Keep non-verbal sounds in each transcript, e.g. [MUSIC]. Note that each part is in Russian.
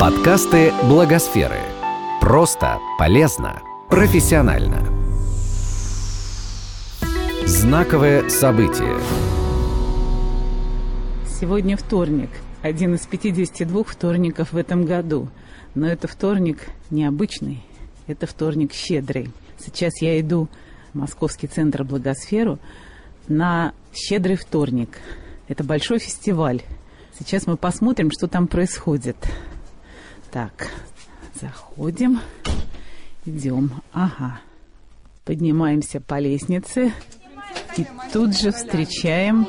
Подкасты Благосферы. Просто, полезно, профессионально. Знаковое событие. Сегодня вторник. Один из 52 вторников в этом году. Но это вторник необычный. Это вторник щедрый. Сейчас я иду в Московский центр Благосферу на щедрый вторник. Это большой фестиваль. Сейчас мы посмотрим, что там происходит. Так, заходим, идем. Ага. Поднимаемся по лестнице и тут же встречаем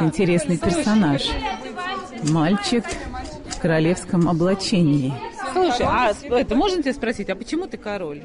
интересный персонаж. Мальчик в королевском облачении. Слушай, а это можно тебя спросить, а почему ты король?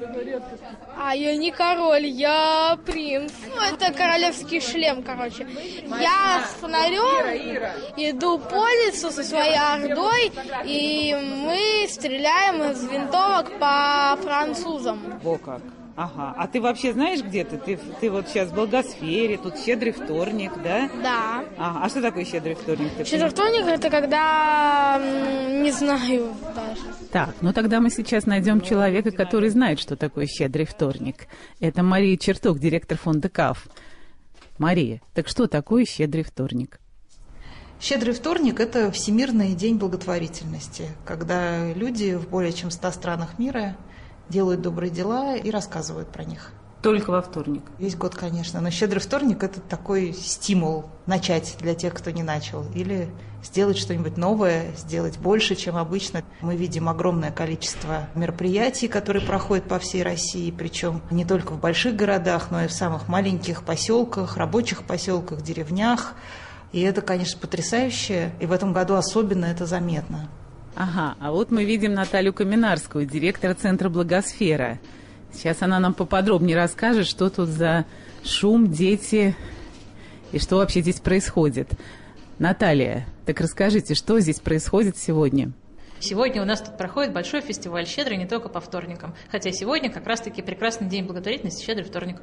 А я не король, я принц. Ну, это королевский шлем, короче. Я с фонарем иду по лесу со своей ордой, и мы стреляем из винтовок по французам. Во как. Ага. А ты вообще знаешь, где ты? Ты, ты вот сейчас в Благосфере, тут щедрый вторник, да? Да. Ага. А что такое щедрый вторник? ты Щедрый вторник это когда не знаю даже. Так, ну тогда мы сейчас найдем человека, который знает, что такое щедрый вторник. Это Мария Черток, директор фонда КАФ. Мария, так что такое щедрый вторник? Щедрый вторник – это Всемирный день благотворительности, когда люди в более чем 100 странах мира делают добрые дела и рассказывают про них. Только во вторник. Весь год, конечно, но щедрый вторник – это такой стимул начать для тех, кто не начал, или сделать что-нибудь новое, сделать больше, чем обычно. Мы видим огромное количество мероприятий, которые проходят по всей России, причем не только в больших городах, но и в самых маленьких поселках, рабочих поселках, деревнях. И это, конечно, потрясающе, и в этом году особенно это заметно. Ага, а вот мы видим Наталью Каминарскую, директора Центра Благосфера. Сейчас она нам поподробнее расскажет, что тут за шум, дети и что вообще здесь происходит. Наталья, так расскажите, что здесь происходит сегодня? Сегодня у нас тут проходит большой фестиваль «Щедрый» не только по вторникам. Хотя сегодня как раз-таки прекрасный день благотворительности «Щедрый вторник».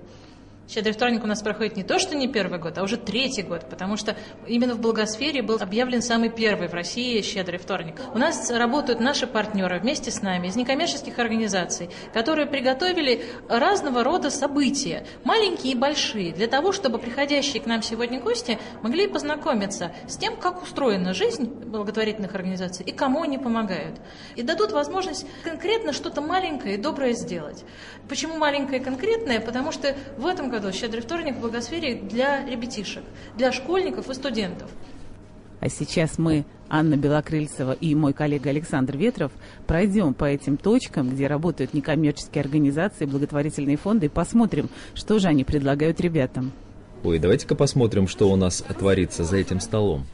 Щедрый вторник у нас проходит не то, что не первый год, а уже третий год, потому что именно в благосфере был объявлен самый первый в России щедрый вторник. У нас работают наши партнеры вместе с нами из некоммерческих организаций, которые приготовили разного рода события, маленькие и большие, для того, чтобы приходящие к нам сегодня гости могли познакомиться с тем, как устроена жизнь благотворительных организаций и кому они помогают. И дадут возможность конкретно что-то маленькое и доброе сделать. Почему маленькое и конкретное? Потому что в этом году «Щедрый вторник» в благосфере для ребятишек, для школьников и студентов. А сейчас мы, Анна Белокрыльцева и мой коллега Александр Ветров, пройдем по этим точкам, где работают некоммерческие организации, благотворительные фонды, и посмотрим, что же они предлагают ребятам. Ой, давайте-ка посмотрим, что у нас творится за этим столом.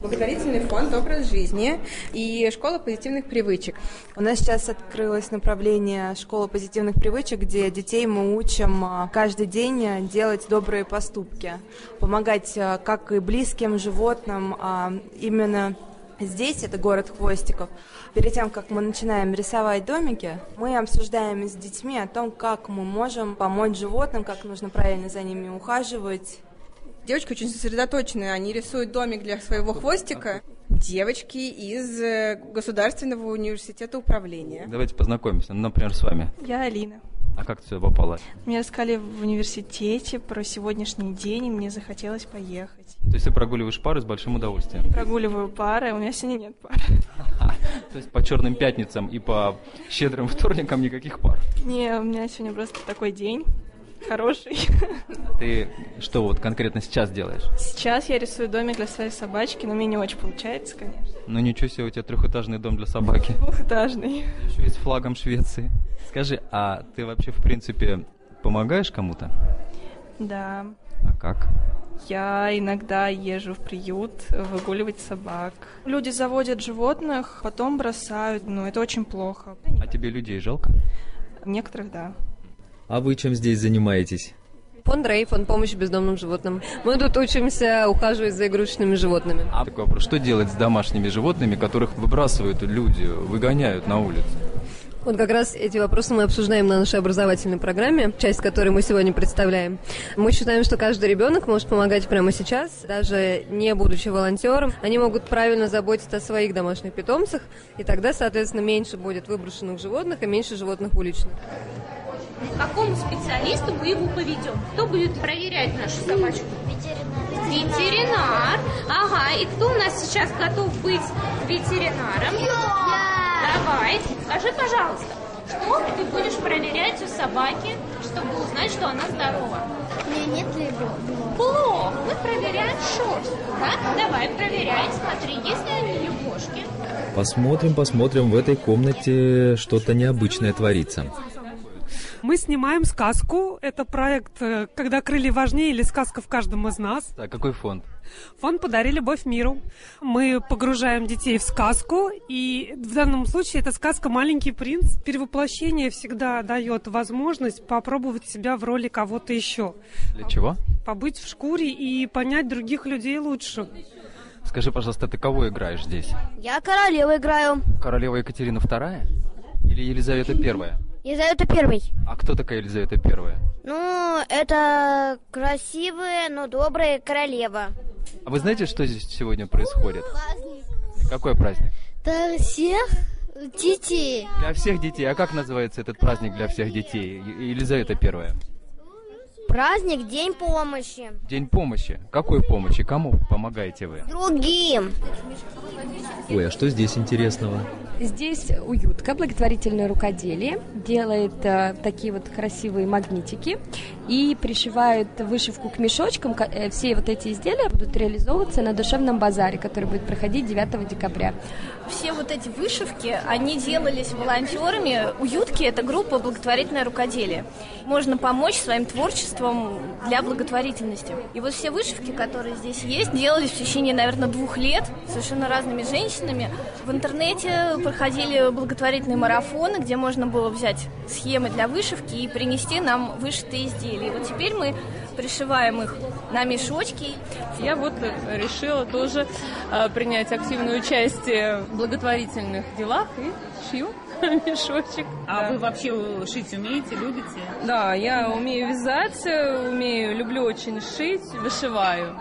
Благотворительный фонд «Образ жизни» и школа позитивных привычек. У нас сейчас открылось направление школа позитивных привычек, где детей мы учим а, каждый день делать добрые поступки, помогать а, как и близким животным, а именно Здесь, это город Хвостиков, перед тем, как мы начинаем рисовать домики, мы обсуждаем с детьми о том, как мы можем помочь животным, как нужно правильно за ними ухаживать, Девочки очень сосредоточенные, они рисуют домик для своего хвостика. Девочки из э, Государственного университета управления. Давайте познакомимся, ну, например, с вами. Я Алина. А как ты сюда попала? Мне рассказали в университете про сегодняшний день, и мне захотелось поехать. То есть ты прогуливаешь пары с большим удовольствием? Прогуливаю пары, у меня сегодня нет пары. То есть по черным пятницам и по щедрым вторникам никаких пар? Не, у меня сегодня просто такой день хороший. Ты что вот конкретно сейчас делаешь? Сейчас я рисую домик для своей собачки, но мне не очень получается, конечно. Ну ничего себе, у тебя трехэтажный дом для собаки. Двухэтажный. Еще и с флагом Швеции. Скажи, а ты вообще в принципе помогаешь кому-то? Да. А как? Я иногда езжу в приют выгуливать собак. Люди заводят животных, потом бросают, но это очень плохо. А тебе людей жалко? Некоторых, да. А вы чем здесь занимаетесь? Фонд Рей, фонд помощи бездомным животным. Мы тут учимся ухаживать за игрушечными животными. А такой вопрос, что делать с домашними животными, которых выбрасывают люди, выгоняют на улицу? Вот как раз эти вопросы мы обсуждаем на нашей образовательной программе, часть которой мы сегодня представляем. Мы считаем, что каждый ребенок может помогать прямо сейчас, даже не будучи волонтером. Они могут правильно заботиться о своих домашних питомцах, и тогда, соответственно, меньше будет выброшенных животных и меньше животных уличных. К какому специалисту мы его поведем? Кто будет проверять нашу собачку? Ветеринар. Ветеринар. Ага, и кто у нас сейчас готов быть ветеринаром? Я. Давай, скажи, пожалуйста, что ты будешь проверять у собаки, чтобы узнать, что она здорова? У меня нет лебедок. Плохо. Мы проверяем шерсть. Да? Давай, проверяй. Смотри, есть ли они лягушки. Посмотрим, посмотрим, в этой комнате что-то необычное творится. Мы снимаем сказку. Это проект э, «Когда крылья важнее» или «Сказка в каждом из нас». А какой фонд? Фонд «Подари любовь миру». Мы погружаем детей в сказку, и в данном случае это сказка «Маленький принц». Перевоплощение всегда дает возможность попробовать себя в роли кого-то еще. Для чего? Побыть в шкуре и понять других людей лучше. Скажи, пожалуйста, ты кого играешь здесь? Я королеву играю. Королева Екатерина II? Или Елизавета I? Елизавета Первый. А кто такая Елизавета I? Ну, это красивая, но добрая королева. А вы знаете, что здесь сегодня происходит? Какой праздник? Для всех детей. Для всех детей. А как называется этот праздник для всех детей? Елизавета I. Праздник День помощи. День помощи. Какой помощи? Кому помогаете вы? Другим. Ой, а что здесь интересного? Здесь уютка, благотворительное рукоделие, делает э, такие вот красивые магнитики и пришивает вышивку к мешочкам. Э, Все вот эти изделия будут реализовываться на душевном базаре, который будет проходить 9 декабря. Все вот эти вышивки, они делались волонтерами. Уютки – это группа благотворительное рукоделие. Можно помочь своим творчеством для благотворительности. И вот все вышивки, которые здесь есть, делались в течение, наверное, двух лет совершенно разными женщинами. В интернете проходили благотворительные марафоны, где можно было взять схемы для вышивки и принести нам вышитые изделия. И вот теперь мы пришиваем их на мешочки. Я вот э, решила тоже э, принять активное участие в благотворительных делах и шью [LAUGHS] мешочек. А Да. вы вообще шить умеете, любите? Да, я умею вязать, умею, люблю очень шить, вышиваю.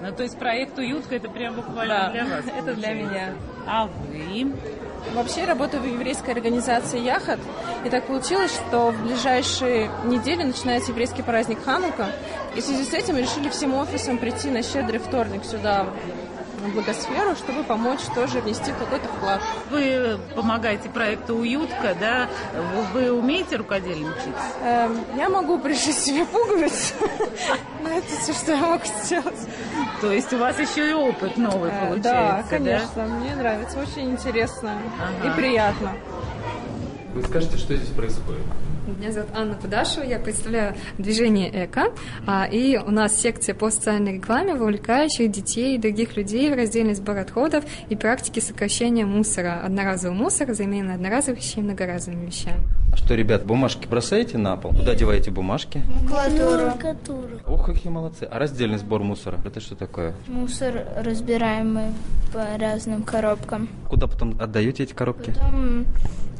Ну, то есть проект «Уютка» это прям буквально Да, для вас. [LAUGHS] это для меня. А вы? Вообще работаю в еврейской организации Яхат. И так получилось, что в ближайшие недели начинается еврейский праздник Ханука. И в связи с этим решили всем офисом прийти на щедрый вторник сюда, в благосферу, чтобы помочь тоже внести какой-то вклад. Вы помогаете проекту «Уютка», да? Вы, вы умеете рукодельничать? Эм, я могу пришить себе пуговицу, но это все, что я могу сделать. То есть у вас еще и опыт новый Э, получается, Да, конечно, мне нравится, очень интересно Ага. и приятно. Вы скажете, что здесь происходит? Меня зовут Анна Кудашева, я представляю движение ЭКО, а, и у нас секция по социальной рекламе, вовлекающих детей и других людей в раздельный сбор отходов и практики сокращения мусора, одноразового мусора, замены одноразовых вещей многоразовыми вещами. А что, ребят, бумажки бросаете на пол? Куда деваете бумажки? Макулатуру. Ох, какие молодцы. А раздельный сбор мусора, это что такое? Мусор разбираем мы по разным коробкам. Куда потом отдаете эти коробки? Потом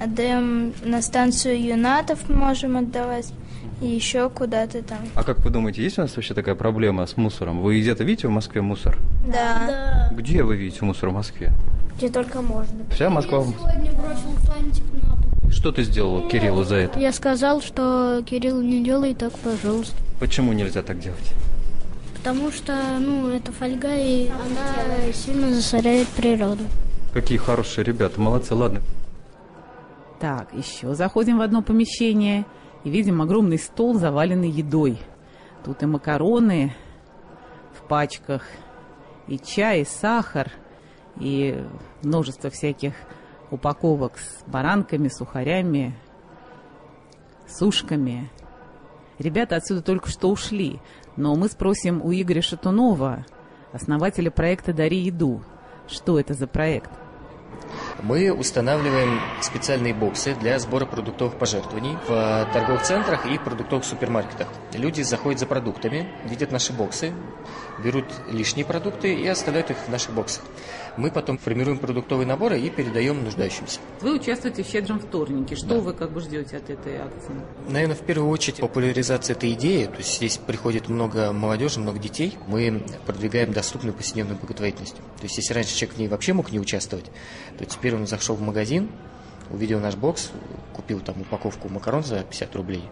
отдаем на станцию юнатов, можем отдавать, и еще куда-то там. А как вы думаете, есть у нас вообще такая проблема с мусором? Вы где-то видите в Москве мусор? Да. Где вы видите мусор в Москве? Где только можно. Вся Москва. в- Сегодня бросил фантик на. Что ты сделал Кириллу за это? Я сказал, что Кирилл не делай так, пожалуйста. Почему нельзя так делать? Потому что, ну, это фольга, и она сильно засоряет природу. Какие хорошие ребята, молодцы, ладно. Так, еще заходим в одно помещение и видим огромный стол, заваленный едой. Тут и макароны в пачках, и чай, и сахар, и множество всяких упаковок с баранками, сухарями, сушками. Ребята отсюда только что ушли, но мы спросим у Игоря Шатунова, основателя проекта «Дари еду». Что это за проект? Мы устанавливаем специальные боксы для сбора продуктовых пожертвований в торговых центрах и продуктовых супермаркетах. Люди заходят за продуктами, видят наши боксы, берут лишние продукты и оставляют их в наших боксах. Мы потом формируем продуктовые наборы и передаем нуждающимся. Вы участвуете в «Щедром вторнике». Что Да. вы как бы ждете от этой акции? Наверное, в первую очередь популяризация этой идеи. То есть здесь приходит много молодежи, много детей. Мы продвигаем доступную повседневную благотворительность. То есть если раньше человек в ней вообще мог не участвовать, то теперь он зашел в магазин, увидел наш бокс, купил там упаковку макарон за 50 рублей,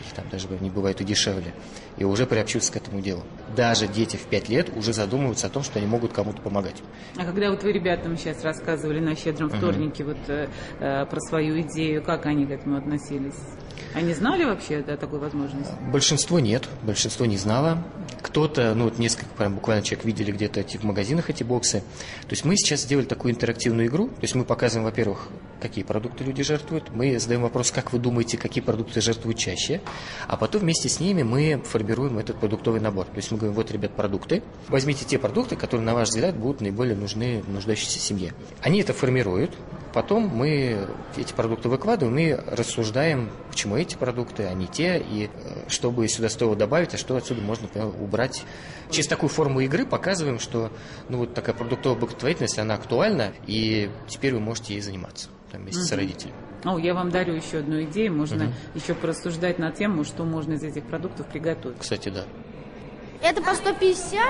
их там даже не бывает и дешевле, и уже приобщился к этому делу. Даже дети в 5 лет уже задумываются о том, что они могут кому-то помогать. А когда вот вы ребятам сейчас рассказывали на «Щедром вторнике» вот, э, э, про свою идею, как они к этому относились? Они знали вообще о такой возможности? Большинство нет, большинство не знало. Кто-то, ну вот несколько, прям буквально человек видели где-то эти, в магазинах эти боксы. То есть мы сейчас сделали такую интерактивную игру. То есть мы показываем, во-первых, какие продукты люди жертвуют. Мы задаем вопрос, как вы думаете, какие продукты жертвуют чаще. А потом вместе с ними мы формируем этот продуктовый набор. То есть мы говорим, вот, ребят, продукты. Возьмите те продукты, которые, на ваш взгляд, будут наиболее нужны нуждающейся семье. Они это формируют. Потом мы эти продукты выкладываем и рассуждаем, почему эти продукты, а не те, и э, что бы сюда стоило добавить, а что отсюда можно например, убрать. Через такую форму игры показываем, что ну, вот такая продуктовая благотворительность, она актуальна, и теперь вы можете ей заниматься там, вместе с Мгм. родителями. О, я вам дарю еще одну идею. Можно Мгм. еще порассуждать на тему, что можно из этих продуктов приготовить. Кстати, да. Это по 150?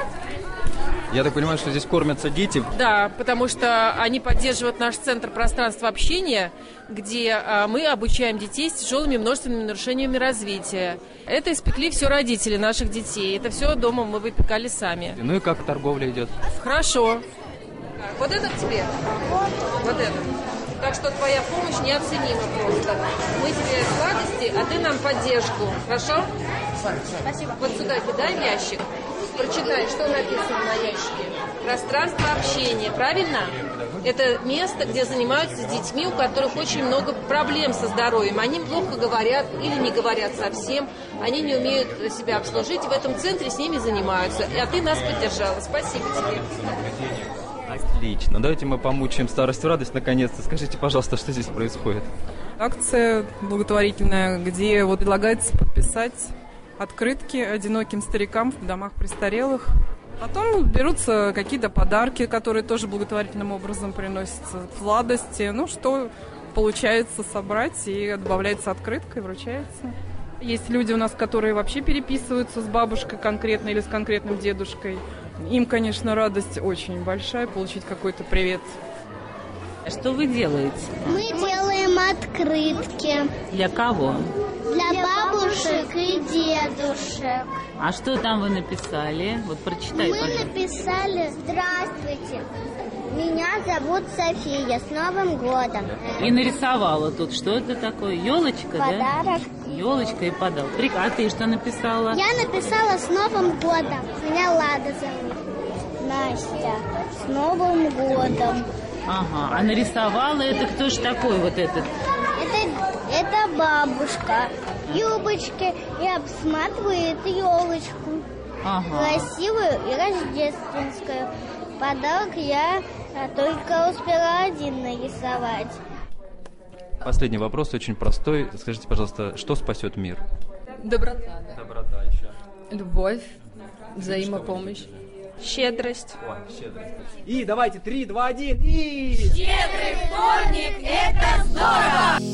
Я так понимаю, что здесь кормятся дети. Да, потому что они поддерживают наш центр пространства общения, где а, мы обучаем детей с тяжелыми множественными нарушениями развития. Это испекли все родители наших детей. Это все дома мы выпекали сами. Ну и как торговля идет? Хорошо. Вот это тебе. Вот это. Так что твоя помощь неоценима просто. Мы тебе сладости, а ты нам поддержку. Хорошо? Спасибо. Вот сюда кидай ящик. Прочитай, что написано на ящике. Пространство общения, правильно? Это место, где занимаются с детьми, у которых очень много проблем со здоровьем. Они плохо говорят или не говорят совсем. Они не умеют себя обслужить. В этом центре с ними занимаются. А ты нас поддержала. Спасибо тебе. Отлично. Давайте мы помучаем старость в радость наконец-то. Скажите, пожалуйста, что здесь происходит? Акция благотворительная, где вот предлагается подписать открытки одиноким старикам в домах престарелых. Потом берутся какие-то подарки, которые тоже благотворительным образом приносятся, сладости. Ну, что получается собрать, и добавляется открытка и вручается. Есть люди у нас, которые вообще переписываются с бабушкой конкретно или с конкретным дедушкой. Им, конечно, радость очень большая получить какой-то привет. Что вы делаете? Мы делаем открытки Для кого? Для бабушек и дедушек. А что там вы написали? Вот прочитай, Мы пожалуйста. написали «Здравствуйте, меня зовут София, с Новым годом!» И нарисовала тут. Что это такое? Елочка, да? Подарок. Елочка и. Прик- А ты что написала? Я написала «С Новым годом!» Меня Лада зовут. Настя, с Новым годом! Ага. А нарисовала это кто ж такой вот этот? Это, бабушка. Юбочки и обсматривает елочку. Ага. Красивую и рождественскую. Подарок я а, только успела один нарисовать. Последний вопрос очень простой. Скажите, пожалуйста, что спасет мир? Доброта. Доброта еще. Любовь, взаимопомощь, щедрость. И давайте, три, два, один, и... Щедрый вторник – это здорово!